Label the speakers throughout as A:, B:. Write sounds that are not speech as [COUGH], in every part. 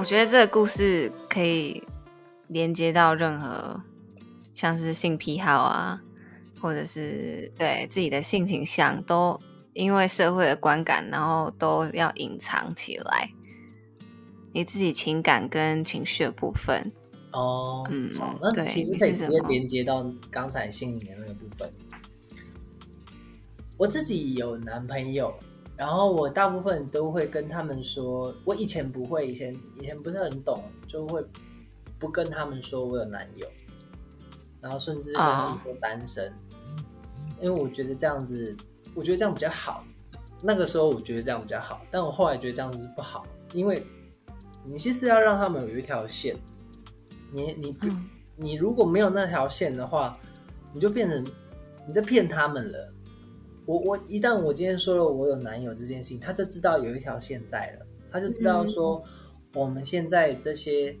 A: 我觉得这个故事可以连接到任何像是性癖好啊，或者是对自己的性倾向，都因为社会的观感，然后都要隐藏起来。你自己情感跟情绪的部分，
B: 哦，
A: 嗯
B: 好，那
A: 对
B: 其实可以直接连接到刚才心里面那个部分。我自己有男朋友，然后我大部分都会跟他们说，我以前不会，以前以前不是很懂，就会不跟他们说我有男友，然后甚至跟他们说单身，因为我觉得这样子，我觉得这样比较好。那个时候我觉得这样比较好，但我后来觉得这样子是不好，因为你其实要让他们有一条线，你你你如果没有那条线的话，你就变成你在骗他们了。我我一旦我今天说了我有男友这件事情，他就知道有一条线在了，他就知道说我们现在这些，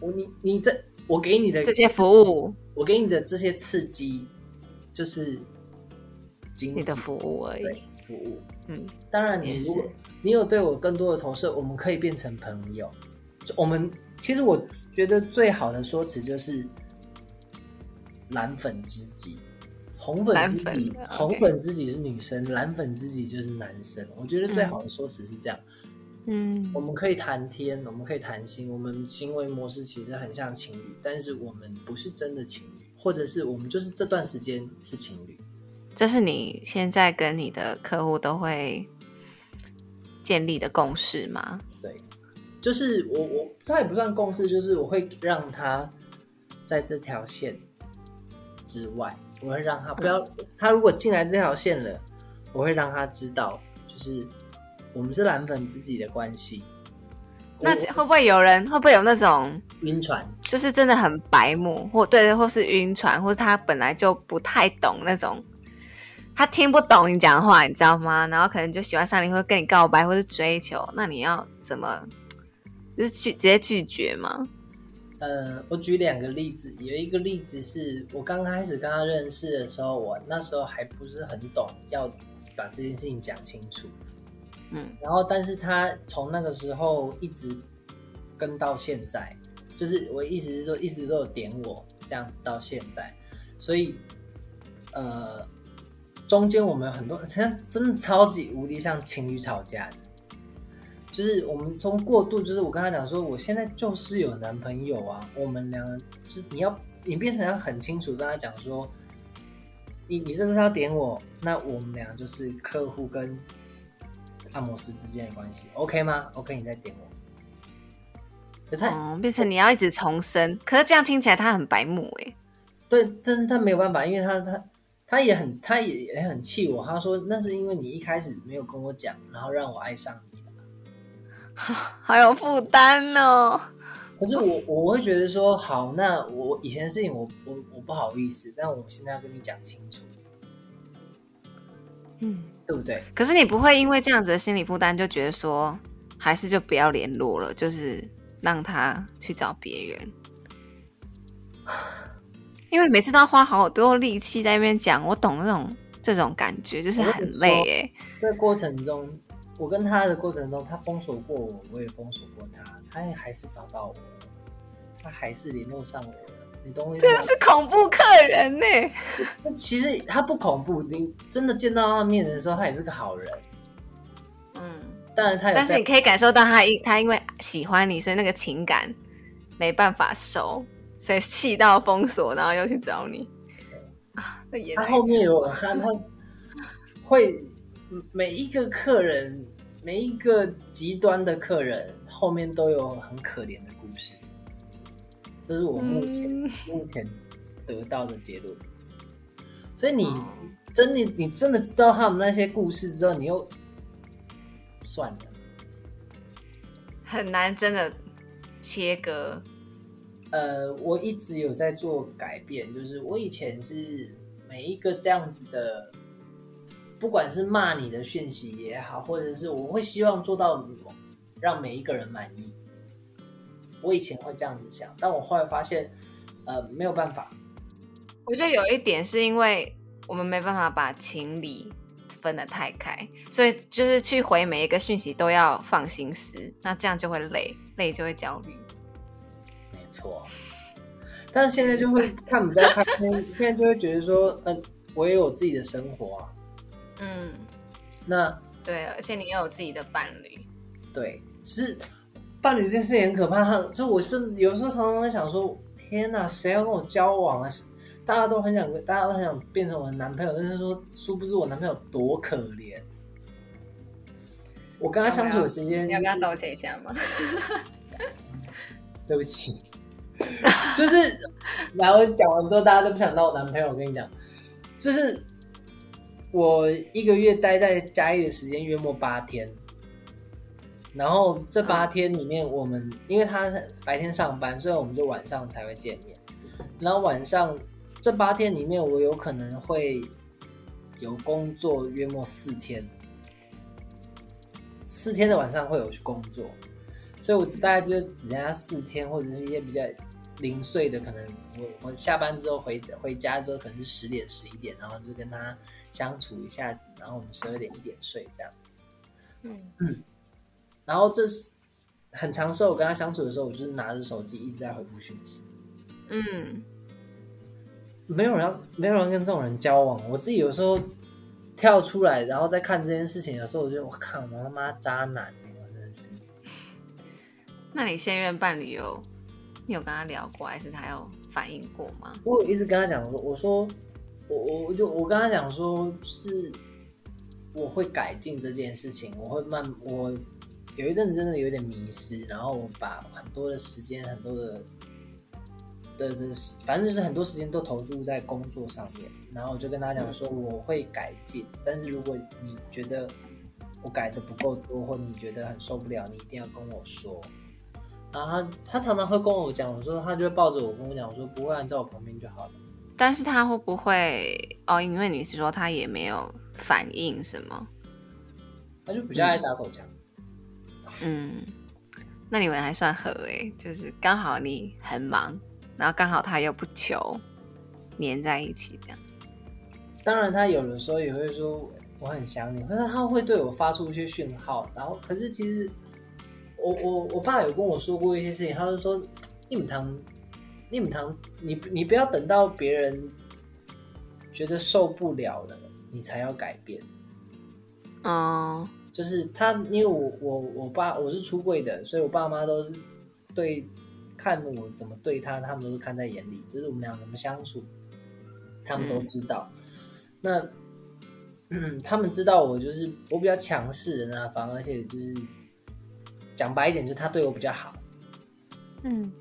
B: 我你你这我给你的
A: 这些服务，
B: 我给你的这些刺激，就是
A: 你的服务而已。
B: 对服务。
A: 嗯，
B: 当然，你如果你有对我更多的投射，我们可以变成朋友。我们其实我觉得最好的说辞就是蓝粉知己，红粉知己红粉知己是女生，蓝粉知己就是男生。我觉得最好的说辞是这样。
A: 嗯
B: 我们可以谈天，我们可以谈心，我们行为模式其实很像情侣，但是我们不是真的情侣，或者是我们就是这段时间是情侣。
A: 这是你现在跟你的客户都会建立的共识吗？
B: 对，就是我我这也不算共识，就是我会让他在这条线之外，我会让他不要，他如果进来这条线了，我会让他知道，就是我们是蓝粉知己的关系。
A: 那会不会有人会不会有那种
B: 晕船，
A: 就是真的很白目，或对，或是晕船，或者他本来就不太懂那种，他听不懂你讲话，你知道吗？然后可能就喜欢上你，会跟你告白，或是追求，那你要怎么？就是去直接拒绝吗？
B: 呃，我举两个例子，有一个例子是我刚开始跟他认识的时候，我那时候还不是很懂要把这件事情讲清楚，
A: 嗯，
B: 然后但是他从那个时候一直跟到现在，就是我意思是说一直都有点我这样到现在，所以呃中间我们有很多真的真的超级无敌像情侣吵架的。就是我们从过度，就是我跟他讲说，我现在就是有男朋友啊，我们两个就是你要你变成要很清楚跟他讲说，你你这是要点我，那我们俩就是客户跟按摩师之间的关系，OK 吗？OK，你再点我。
A: 哦，变成你要一直重申，可是这样听起来他很白目哎。
B: 对，但是他没有办法，因为他他他也很他也也很气我，他说那是因为你一开始没有跟我讲，然后让我爱上你的。[LAUGHS]
A: 好有负担哦。
B: 可是我我会觉得说，好，那我以前的事情我我我不好意思，但我现在要跟你讲清楚，
A: 嗯，
B: 对不对？
A: 可是你不会因为这样子的心理负担，就觉得说还是就不要联络了，就是让他去找别人。[SIGHS] 因为每次都要花好多力气在那边讲，我懂那种这种感觉，就是很累哎。
B: 在过程中，我跟他的过程中，他封锁过我，我也封锁过他，他也还是找到我，他还是联络上我了，你懂我意思吗？
A: 真的是恐怖客人呢。
B: 那 [LAUGHS] 其实他不恐怖，你真的见到他面的时候，他也是个好人。
A: 嗯，
B: 当然他有
A: 但是你可以感受到他因他因为喜欢你，所以那个情感没办法收，所以气到封锁，然后又去找你。啊，
B: 他后面有他他会每一个客人，每一个极端的客人后面都有很可怜的故事，这是我目前、
A: 嗯
B: 目前得到的结论。所以你
A: 哦
B: 真的你真的知道他们那些故事之后，你又算了。
A: 很难真的切割。
B: 呃，我一直有在做改变，就是我以前是每一个这样子的，不管是骂你的讯息也好，或者是我会希望做到让每一个人满意。我以前会这样子想，但我后来发现，呃，没有办法。
A: 我觉得有一点是因为我们没办法把情理分得太开，所以就是去回每一个讯息都要放心思，那这样就会累，累就会焦虑。
B: 没错，但是现在就会看比较开心，现在就会觉得说，嗯，我也有自己的生活啊。
A: 嗯，
B: 那
A: 对，而且你又有自己的伴侣。
B: 对，只是伴侣这件事情很可怕。就我是有时候常常在想说，天哪，谁要跟我交往啊？大家都很想，大家都很想变成我的男朋友，但是说，殊不知我男朋友多可怜。我跟他相处的时间，
A: 要跟他道歉一下吗？[LAUGHS]
B: 对不起，就是然后讲完之后，大家都不想当我男朋友。我跟你讲，就是我一个月待在嘉义的时间约莫八天，然后这八天里面，我们因为他白天上班，所以我们就晚上才会见面，然后晚上。这八天里面，我有可能会有工作，约莫四天，四天的晚上会有去工作，所以我大概就只剩下四天，或者是一些比较零碎的，可能我我下班之后回回家之后，可能是十点十一点，然后就跟他相处一下子，然后我们十二点一点睡这样嗯嗯，然后这是很长时候我跟他相处的时候，我就是拿着手机一直在回复讯息，嗯。没有人要，没有人跟这种人交往。我自己有时候跳出来，然后再看这件事情，的时候我觉得我靠，我他妈渣男，我真的是。[LAUGHS]
A: 那你现任伴侣有，你有跟他聊过，还是他有反应过吗？
B: 我一直跟他讲说，我说我我我就我跟他讲说，是我会改进这件事情，我会慢，我有一阵子真的有点迷失，然后我把很多的时间，很多的。的这反正就是很多时间都投入在工作上面，然后我就跟他讲说我会改进，但是如果你觉得我改的不够多，或你觉得很受不了，你一定要跟我说。然后他他常常会跟我讲，我说他就会抱着我跟我讲，我说不会，你在我旁边就好了。
A: 但是他会不会哦？因为你是说他也没有反应什么，
B: 他就比较爱打手枪。
A: 嗯，那你们还算合诶，就是刚好你很忙。然后刚好他又不求黏在一起，这样。
B: 当然，他有的时候也会说我很想你，可是他会对我发出一些讯号。然后，可是其实我我我爸有跟我说过一些事情，他就说：“你们堂，你们堂，你你不要等到别人觉得受不了了，你才要改变。”哦，就是他，因为我我我爸我是出柜的，所以我爸妈都对。看我怎么对他，他们都是看在眼里。就是我们俩怎么相处，他们都知道。那 [CLEARS THROAT] 他们知道我就是我比较强势的那方，而且就是讲白一点，就是他对我比较好。
A: 嗯，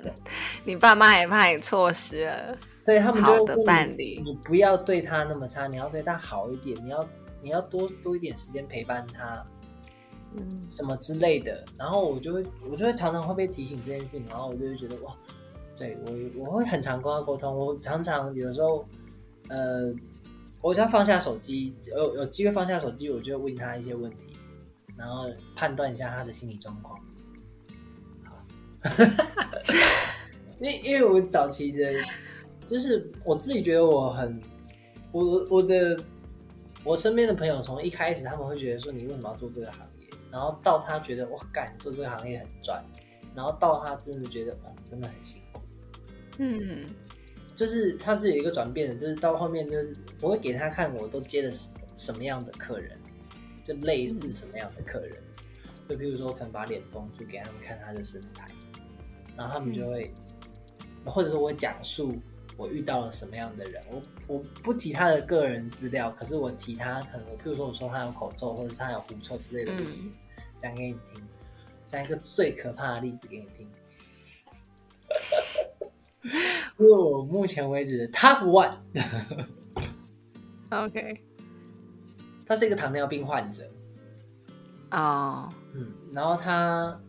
A: [LAUGHS] 你爸妈也怕你错失了
B: 对他们
A: 好的伴侣。
B: 你不要对他那么差，你要对他好一点。你要你要多多一点时间陪伴他。嗯什么之类的，然后我就会，我就会常常会被提醒这件事情，然后我就会觉得哇，对我我会很常跟他沟通，我常常有时候，呃，我要放下手机，有有机会放下手机，我就问他一些问题，然后判断一下他的心理状况。[LAUGHS] 好，因因为我早期的，就是我自己觉得我很，我我的我身边的朋友从一开始他们会觉得说你为什么要做这个行业？然后到他觉得我干做这个行业很赚，然后到他真的觉得哦真的很辛苦，嗯，就是他是有一个转变的，就是到后面就是我会给他看我都接的什么样的客人，就类似什么样的客人，就比如说可能把脸封住给他们看他的身材，然后他们就会，或者说我讲述我遇到了什么样的人，我我不提他的个人资料，可是我提他可能我譬如说我说他有口臭或者他有狐臭之类的。讲给你听，讲一个最可怕的例子给你听。[LAUGHS] 因为我目前为止的 Top
A: One，OK，
B: 他是一个糖尿病患者。哦，嗯，然后他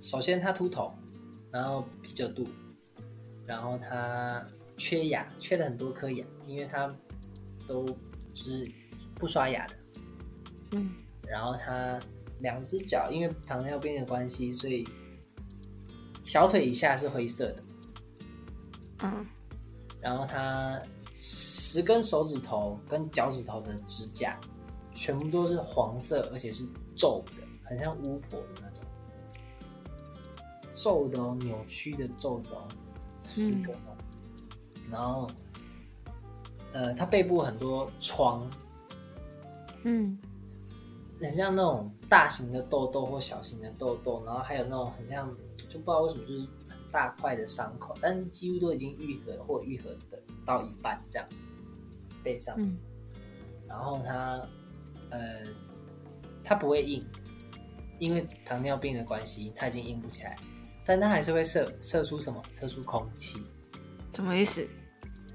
B: 首先他秃头，然后啤酒肚，然后他缺牙，缺了很多颗牙，因为他都就是不刷牙的。嗯，然后他。两只脚因为糖尿病的关系，所以小腿以下是灰色的。嗯，然后他十十根手指头跟脚趾头的指甲全部都是黄色，而且是皱的，很像巫婆的那种，皱的哦，扭曲的皱的哦，十根哦。然后，呃，他背部很多疮，
A: 嗯，
B: 很像那种大型的痘痘或小型的痘痘，然后还有那种很像，就不知道为什么就是很大块的伤口，但是几乎都已经愈合或愈合的到一半这样子，背上。
A: 嗯
B: 然后它，呃，它不会硬，因为糖尿病的关系，它已经硬不起来，但它还是会射射出什么？射出空气，
A: 什么意思？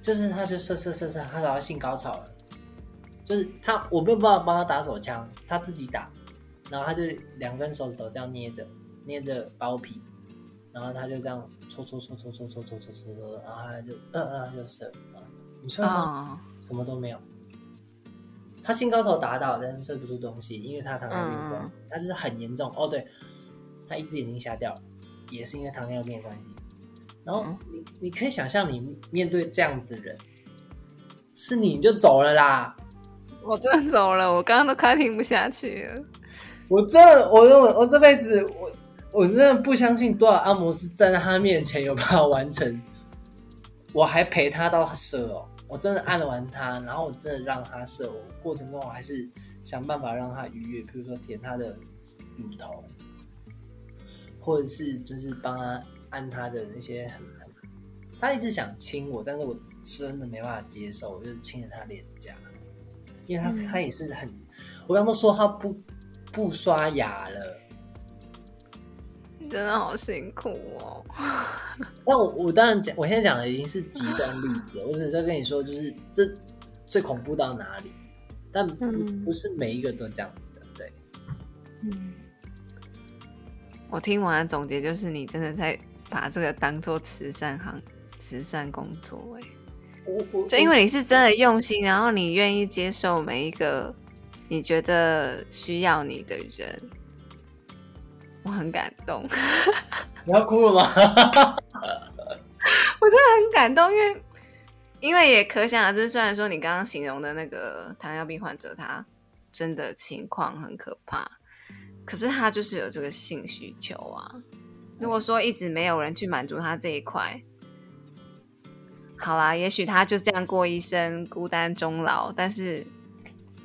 B: 就是它就射射射射，它达到性高潮了，就是他我没有办法帮他打手枪，他自己打，然后他就两根手指头这样捏着捏着包皮，然后他就这样搓搓搓搓搓搓搓搓搓搓，然后他就呃呃就射啊，你说什么都没有。他性高潮达到，但是射不出东西，因为他糖尿病的关系，他就是很严重。哦，对，他一只眼睛瞎掉了，也是因为糖尿病的关系。然后你你可以想象，你面对这样的人，是你就走了啦。
A: 我真的走了，我刚刚都快听不下去了。
B: 我这我我我这辈子我我真的不相信多少按摩师站在他面前有办法完成，我还陪他到射哦，我真的按完他，然后我真的让他射，我过程中我还是想办法让他愉悦，比如说舔他的乳头，或者是就是帮他按他的那些很，他一直想亲我，但是我真的没办法接受，我就是亲着他脸颊，因为他、他也是很，我刚刚都说他不不刷牙了。
A: 你真的好辛苦哦。[LAUGHS]
B: 那我我当然讲，我现在讲的已经是极端例子了，[LAUGHS] 我只是在跟你说，就是这最恐怖到哪里，但不、
A: 嗯
B: 不是每一个都这样子的，对。
A: 嗯，我听完的总结就是，你真的在把这个当做慈善行、慈善工作哎、
B: 我我
A: 就因为你是真的用心，然后你愿意接受每一个你觉得需要你的人，我很感动，[LAUGHS]
B: 你要哭了吗？[LAUGHS]
A: 我真的很感动，因为因为也可想而知，虽然说你刚刚形容的那个糖尿病患者，他真的情况很可怕，可是他就是有这个性需求啊。如果说一直没有人去满足他这一块，好啦，也许他就这样过一生，孤单终老。但是，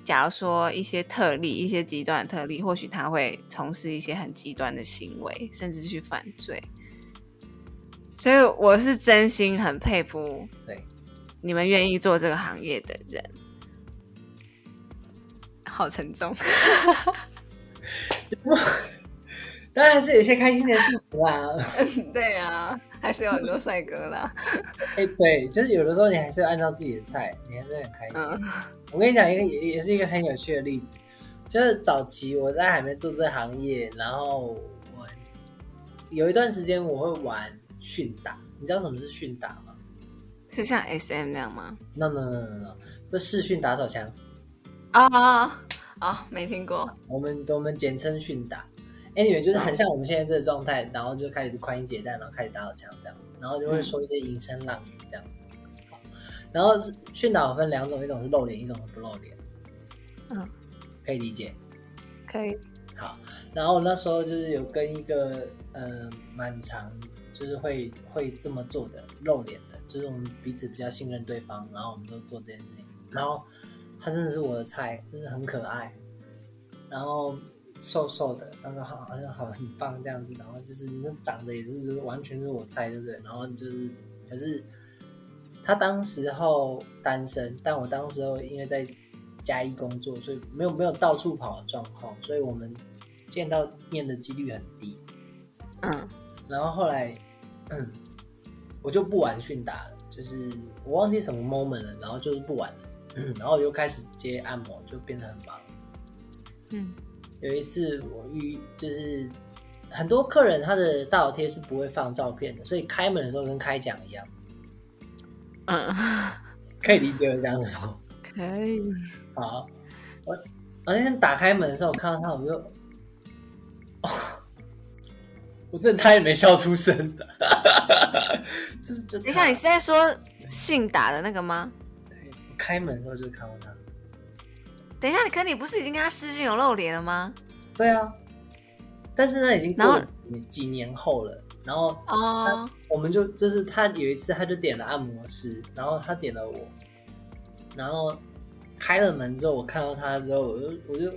A: 假如说一些特例、一些极端的特例，或许他会从事一些很极端的行为，甚至去犯罪。所以，我是真心很佩服
B: 对，
A: 你们愿意做这个行业的人。好沉重，[LAUGHS]
B: 当然是有些开心的事情啦。[LAUGHS]
A: 对啊，还是有很多帅哥啦。[LAUGHS]
B: 哎、对，就是有的时候你还是要按照自己的菜，你还是会很开心。
A: 嗯
B: 我跟你讲一个也也是一个很有趣的例子，就是早期我在还没做这个行业，然后我有一段时间我会玩训打，你知道什么是训打吗
A: 是像 S M 那样吗
B: ？？No No No No No，就视讯打手枪，
A: 啊啊啊！没听过。
B: 我们我们简称训打。Anyway，就是很像我们现在这个状态，然后就开始宽衣解带，然后开始打手枪这样，然后就会说一些淫声浪语这样然后是训导分两种，一种是露脸，一种是不露脸。
A: 嗯，
B: 可以理解。
A: 可以。
B: 好，然后那时候就是有跟一个呃蛮长，就是会会这么做的露脸的，就是我们彼此比较信任对方，然后我们都做这件事情。然后他真的是我的菜，就是很可爱，然后瘦瘦的，他说好，好像好很棒这样子，然后就是那长得也是就是完全是我菜，对不对？然后就是可是他当时候单身，但我当时候因为在嘉义工作，所以没有没有到处跑的状况，所以我们见到面的几率很低。
A: 嗯
B: 然后后来，嗯，[CLEARS THROAT] 我就不玩训打了，就是我忘记什么 moment 了，然后就是不玩了，嗯 [CLEARS THROAT] 然后我就开始接按摩，就变得很忙。
A: 嗯
B: 有一次我遇就是很多客人他的大头贴是不会放照片的，所以开门的时候跟开奖一样，
A: 嗯，
B: 可以理解我这样子？
A: 可以。
B: 好，我我那天打开门的时候，我看到他，我就，哦、[LAUGHS] 我真的差点没笑出声的，[LAUGHS] 就是就
A: 等一下，你是在说训打的那个吗？
B: 对我开门的时候就看到他。
A: 等一下，可你不是已经跟他私讯有露脸了吗？
B: 对啊，但是那已经过了几年后了。然后
A: 哦，
B: 我们就就是他有一次他就点了按摩师，然后他点了我，然后开了门之后，我看到他之后，我就我就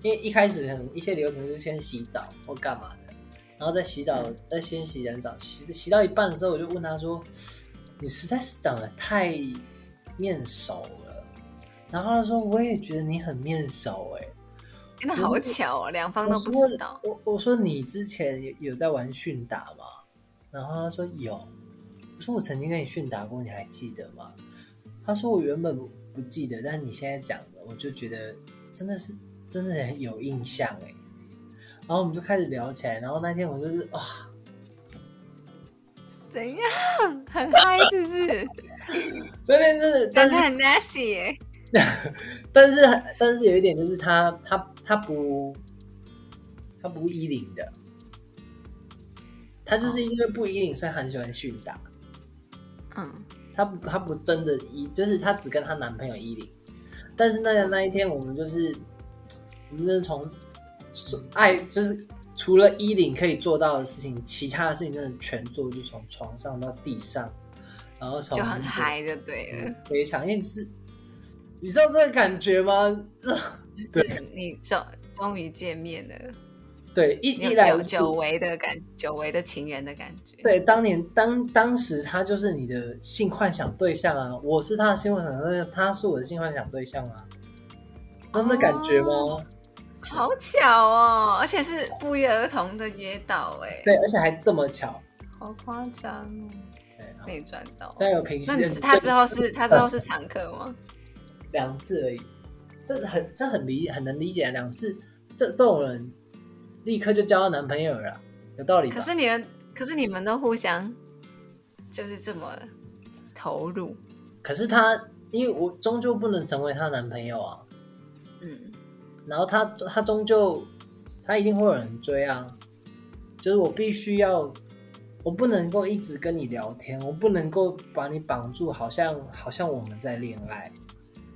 B: 因为一开始可能一些流程是先洗澡或干嘛的，然后在洗澡再先洗人澡，洗洗到一半的时候，我就问他说：“你实在是长得太面熟了。”然后他说：“我也觉得你很面熟、欸，
A: 那好巧哦，两方都不知道。
B: 我我说你之前有有在玩训打吗？然后他说有。我说我曾经跟你训打过，你还记得吗？他说我原本不不记得，但是你现在讲的，我就觉得真的是真的很有印象哎。然后我们就开始聊起来，然后那天我就是哇，
A: 怎样？很嗨是不是？[LAUGHS]
B: 那天真的，但是
A: 很 nasty 耶。[LAUGHS]
B: 但是但是有一点就是他他他不他不依领的，他就是因为不依领，所以很喜欢训打。
A: 嗯，
B: 她不，她不真的依，就是她只跟她男朋友依零。但是那个那一天，我们就是，我们就是从爱，就是除了衣领可以做到的事情，其他的事情真的全做，就从床上到地上，然后从
A: 就很嗨就对了。
B: 非常，因为就是你知道这个感觉吗？[LAUGHS]
A: 就是你终终于见面了，
B: 对，一一来
A: 久久违的感，久违的情人的感觉。
B: 对，当年当当时他就是你的性幻想对象啊，我是他的性幻想对象，他是我的性幻想对象啊，那那感觉吗？
A: 哦好巧哦，而且是不约而同的约到，哎，
B: 对，而且还这么巧。
A: 好夸张哦，
B: 对，好
A: 被赚到。
B: 现在有平息
A: 那你他之后是他之后是常客吗？
B: 两次而已，这很这很理很能理解，两次这这种人立刻就交到男朋友了，有道理吧？
A: 可是你们，可是你们都互相就是这么投入，
B: 可是他因为我终究不能成为她男朋友啊，
A: 嗯，
B: 然后他他终究他一定会有人追啊，就是我必须要，我不能够一直跟你聊天，我不能够把你绑住，好像好像我们在恋爱，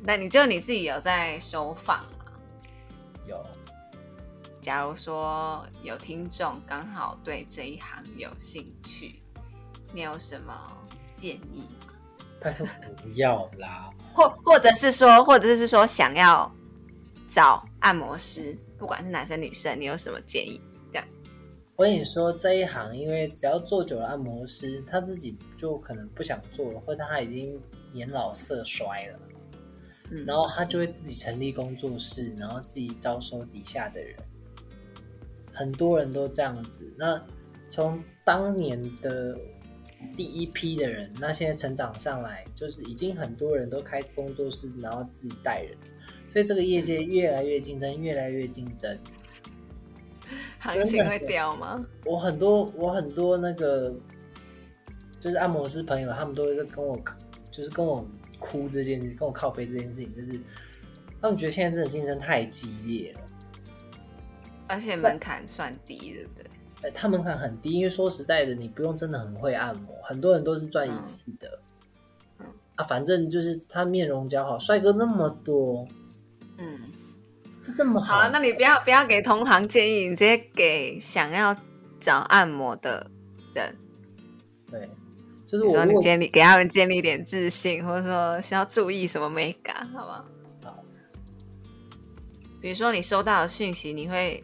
A: 那你就你自己有在收放啊。
B: 有
A: 假如说有听众刚好对这一行有兴趣，你有什么建议吗？
B: 拜托不要啦，[LAUGHS]
A: 或或者是说，或者是说想要找按摩师，不管是男生女生，你有什么建议？这样
B: 我跟你说，这一行因为只要做久了按摩师，他自己就可能不想做了，或者他已经年老色衰了，
A: 嗯
B: 然后他就会自己成立工作室，然后自己招收底下的人。很多人都这样子。那从当年的第一批的人，那现在成长上来，就是已经很多人都开工作室，然后自己带人，所以这个业界越来越竞争，越来越竞争。
A: 行情会掉吗？
B: 我很多我很多那个就是按摩师朋友，他们都会跟我就是跟我哭这件事，跟我靠背这件事情，就是他们觉得现在真的竞争太激烈了。
A: 而且门槛算低，对不对？
B: 呃，他门槛很低，因为说实在的，你不用真的很会按摩，很多人都是赚一次的。
A: 嗯
B: 啊，反正就是他面容姣好，帅哥那么多，
A: 嗯，
B: 是这么
A: 好了，那你不要不要给同行建议，你直接给想要找按摩的人，
B: 对，就是
A: 你说你
B: 我
A: 建立给他们建立一点自信，或者说需要注意什么美感，好不好？
B: 好
A: 比如说你收到的讯息，你会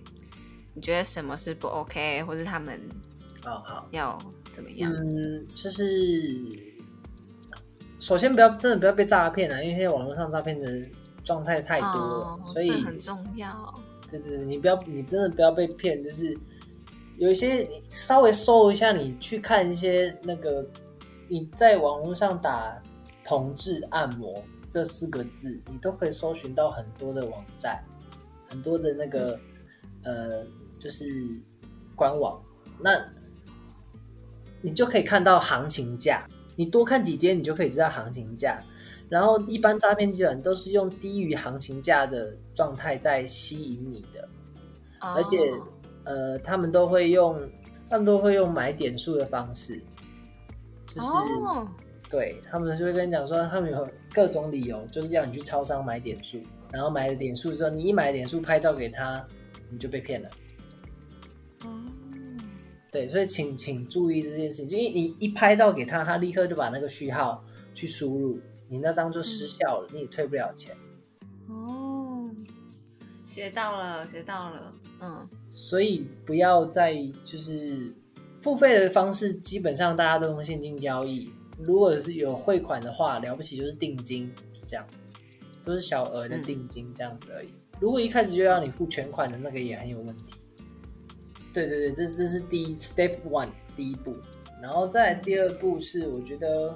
A: 你觉得什么是不 OK，或是他们
B: 好好，
A: 要怎么样？
B: 嗯，就是首先不要真的不要被诈骗啊，因为现在网络上诈骗的状态太多了，
A: 哦，
B: 所以
A: 这很重要。
B: 对对对，你不要，你真的不要被骗，就是有一些你稍微搜一下，你去看一些那个你在网络上打“同志按摩”这四个字，你都可以搜寻到很多的网站，很多的那个呃，就是官网，那你就可以看到行情价，你多看几间，你就可以知道行情价。然后一般诈骗基本都是用低于行情价的状态在吸引你的，而且
A: 哦
B: 呃，他们都会用，他们都会用买点数的方式，就是、
A: 哦，
B: 对他们就会跟你讲说，他们有各种理由，就是要你去超商买点数，然后买了点数之后，你一买点数拍照给他，你就被骗了。
A: 哦，
B: 对，所以请请注意这件事情，就因为你一拍照给他，他立刻就把那个序号去输入，你那张就失效了，你也退不了钱。
A: 哦，学到了，学到了，嗯，
B: 所以不要再就是付费的方式，基本上大家都用现金交易。如果是有汇款的话，了不起就是定金，就这样，都是小额的定金这样子而已。如果一开始就要你付全款的那个也很有问题。对对对，这这是第一 step one 第一步，然后再来第二步是我觉得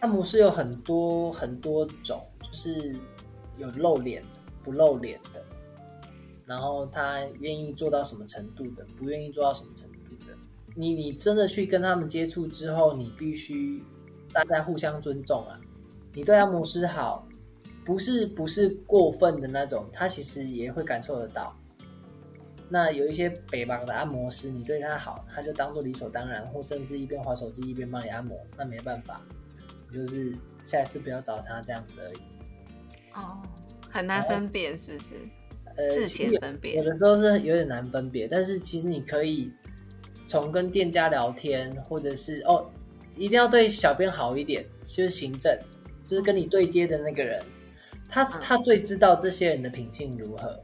B: 按摩师有很多很多种，就是有露脸的不露脸的，然后他愿意做到什么程度的，不愿意做到什么程度。你你真的去跟他们接触之后，你必须大家互相尊重啊。你对按摩师好，不是不是过分的那种，他其实也会感受得到。那有一些北方的按摩师，你对他好，他就当做理所当然，或甚至一边划手机一边帮你按摩，那没办法，你就是下一次不要找他这样子而已。
A: 哦，很难分辨是不是？
B: 呃，
A: 事
B: 其实
A: 前分辨
B: 有的时候是有点难分别，但是其实你可以从跟店家聊天，或者是哦，一定要对小编好一点，就是行政，就是跟你对接的那个人，他
A: 嗯
B: 他最知道这些人的品性如何，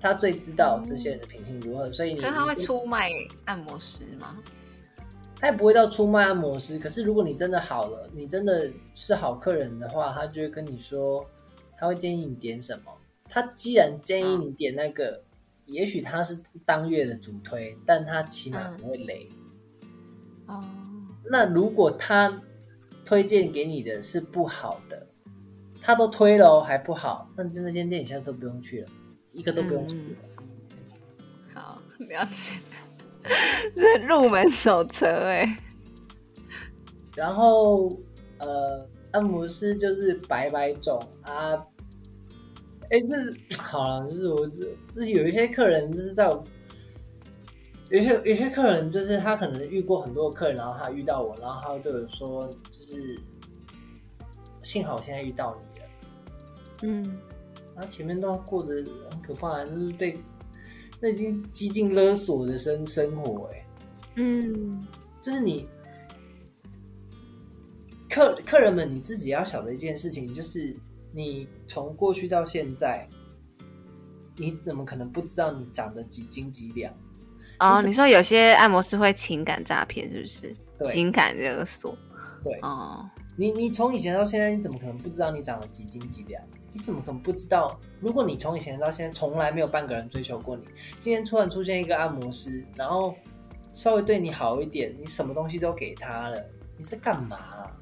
B: 他最知道这些人的品性如何，所以你
A: 可是他会出卖按摩师吗？
B: 他也不会到出卖按摩师。可是如果你真的好了，你真的是好客人的话，他就会跟你说，他会建议你点什么。他既然建议你点那个，也许他是当月的主推，但他起码不会雷。
A: 哦，
B: 那如果他推荐给你的是不好的，他都推了哦还不好，那那间店你现在都不用去了，一个都不用去了。
A: 好，了解。[LAUGHS] 这入门手册哎，
B: 然后呃，按摩师就是百百种啊。哎，这好了，就是我这是有一些客人就是在我，有些有些客人就是他可能遇过很多客人，然后他遇到我，然后他会对我说，就是幸好我现在遇到你了。
A: 嗯，
B: 然后前面都过得很可怕，就是被那已经激进勒索的生生活、哎，
A: 嗯，
B: 就是你客客人们你自己要晓得一件事情，就是你从过去到现在，你怎么可能不知道你长得几斤几两？
A: 哦，你说有些按摩师会情感诈骗，是不是？
B: 对
A: 情感勒索。
B: 对
A: 哦，
B: 你你从以前到现在，你怎么可能不知道你长得几斤几两？你怎么可能不知道？如果你从以前到现在从来没有半个人追求过你，今天突然出现一个按摩师，然后稍微对你好一点，你什么东西都给他了，你在干嘛啊、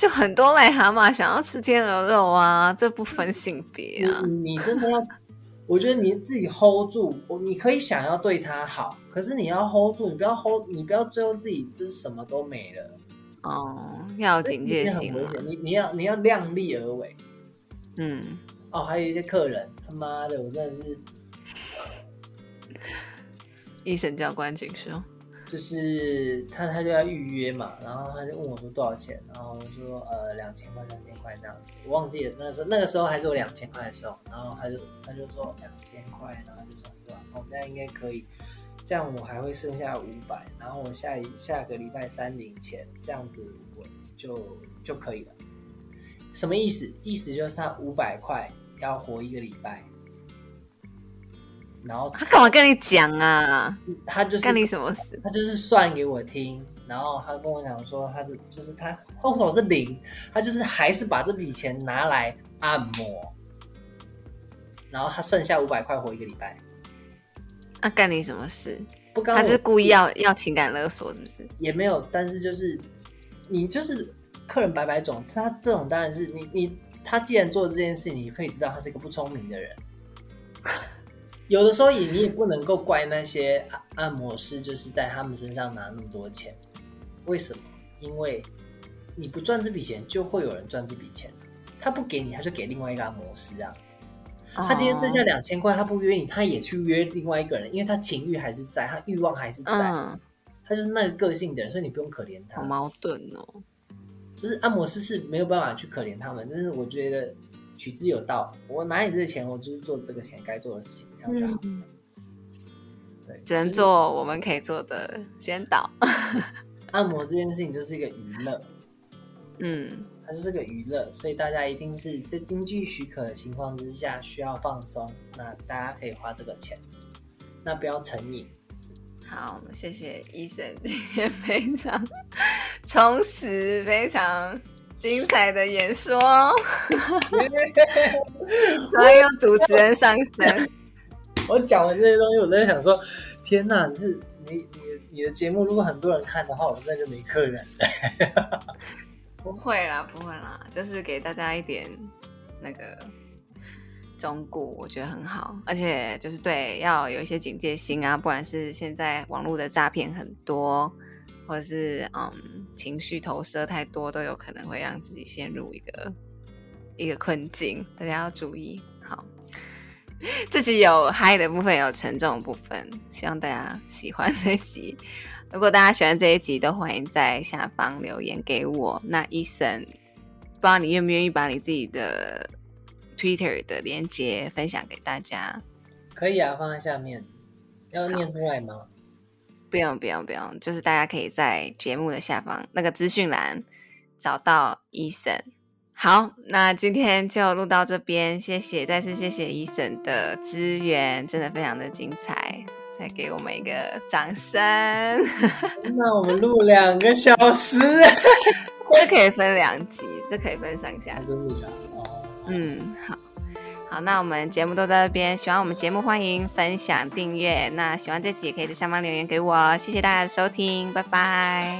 A: 就很多癞蛤蟆想要吃天鹅肉啊，这不分性别啊。
B: 你你真的要，我觉得你自己 hold 住，我你可以想要对他好，可是你要 hold 住，你不要 hold，你不要最后自己就是什么都没了，
A: 哦，要有警戒心。
B: 你你要你要量力而为。
A: 嗯，
B: 哦，还有一些客人，他妈的，我真的是
A: 医生教官请说。
B: 就是他他就要预约嘛，然后他就问我说多少钱，然后我说呃两千块三千块这样子，我忘记了那时候那个时候还是我两千块的时候，然后他就他就说两千块，然后就说说哦这样应该可以，这样我还会剩下五百，然后我下一下个礼拜三领钱，这样子我就就可以了。什么意思？意思就是他五百块要活一个礼拜，然后
A: 他干嘛跟你讲啊？
B: 他就是
A: 干你什么事？
B: 他就是算给我听，然后他跟我讲说，他是就是他户头是零，他就是还是把这笔钱拿来按摩，然后他剩下五百块活一个礼拜，
A: 啊，干你什么事？
B: 不刚
A: 他就是故意要要情感勒索，是不是？
B: 也没有，但是就是你就是客人百百种，他这种当然是你你他既然做这件事，你可以知道他是一个不聪明的人。[LAUGHS] 有的时候也你也不能够怪那些按按摩师，就是在他们身上拿那么多钱，为什么？因为你不赚这笔钱，就会有人赚这笔钱。他不给你，他就给另外一个按摩师啊。他今天剩下
A: 哦
B: 两千块，他不约你，他也去约另外一个人，因为他情欲还是在，他欲望还是在，
A: 嗯，
B: 他就是那个个性的人，所以你不用可怜他
A: 好。矛盾哦。
B: 就是按摩师是没有办法去可怜他们，但是我觉得取之有道，我拿你这个钱，我就是做这个钱该做的事情，这样就好。
A: 嗯，
B: 对，
A: 只能做我们可以做的宣导。[LAUGHS]
B: 按摩这件事情就是一个娱乐，
A: 嗯，
B: 它就是个娱乐，所以大家一定是在经济许可的情况之下需要放松，那大家可以花这个钱，那不要成瘾。
A: 好，谢谢医生今天非常充实、非常精彩的演说，然后用主持人上身。
B: 我讲完这些东西，我在想说，天哪，是你你你的节目如果很多人看的话，我们这就没客人。[LAUGHS]
A: 不会啦，不会啦，就是给大家一点那个忠告，我觉得很好。而且就是对，要有一些警戒心啊，不管是现在网络的诈骗很多，或者是嗯情绪投射太多，都有可能会让自己陷入一个一个困境，大家要注意。好，这集有嗨的部分，有沉重的部分，希望大家喜欢这一集。如果大家喜欢这一集，都欢迎在下方留言给我。那医生，不知道你愿不愿意把你自己的 Twitter 的连接分享给大家？
B: 可以啊，放在下面，要念出来吗？
A: 不用，不用，不用，就是大家可以在节目的下方那个资讯栏找到医生。好，那今天就录到这边，谢谢，再次谢谢医生的支援，真的非常的精彩，再给我们一个掌声。[LAUGHS]
B: 那我们录两个小时，[LAUGHS]
A: 这可以分两集，这可以分上下集。嗯，好，好，那我们节目都在这边。喜欢我们节目，欢迎分享、订阅。那喜欢这集也可以在下方留言给我哦。谢谢大家的收听，拜拜。